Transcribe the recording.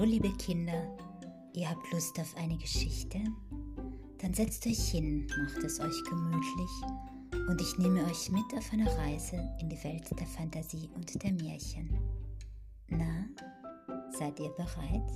Hallo liebe Kinder, ihr habt Lust auf eine Geschichte? Dann setzt euch hin, macht es euch gemütlich und ich nehme euch mit auf eine Reise in die Welt der Fantasie und der Märchen. Na, seid ihr bereit?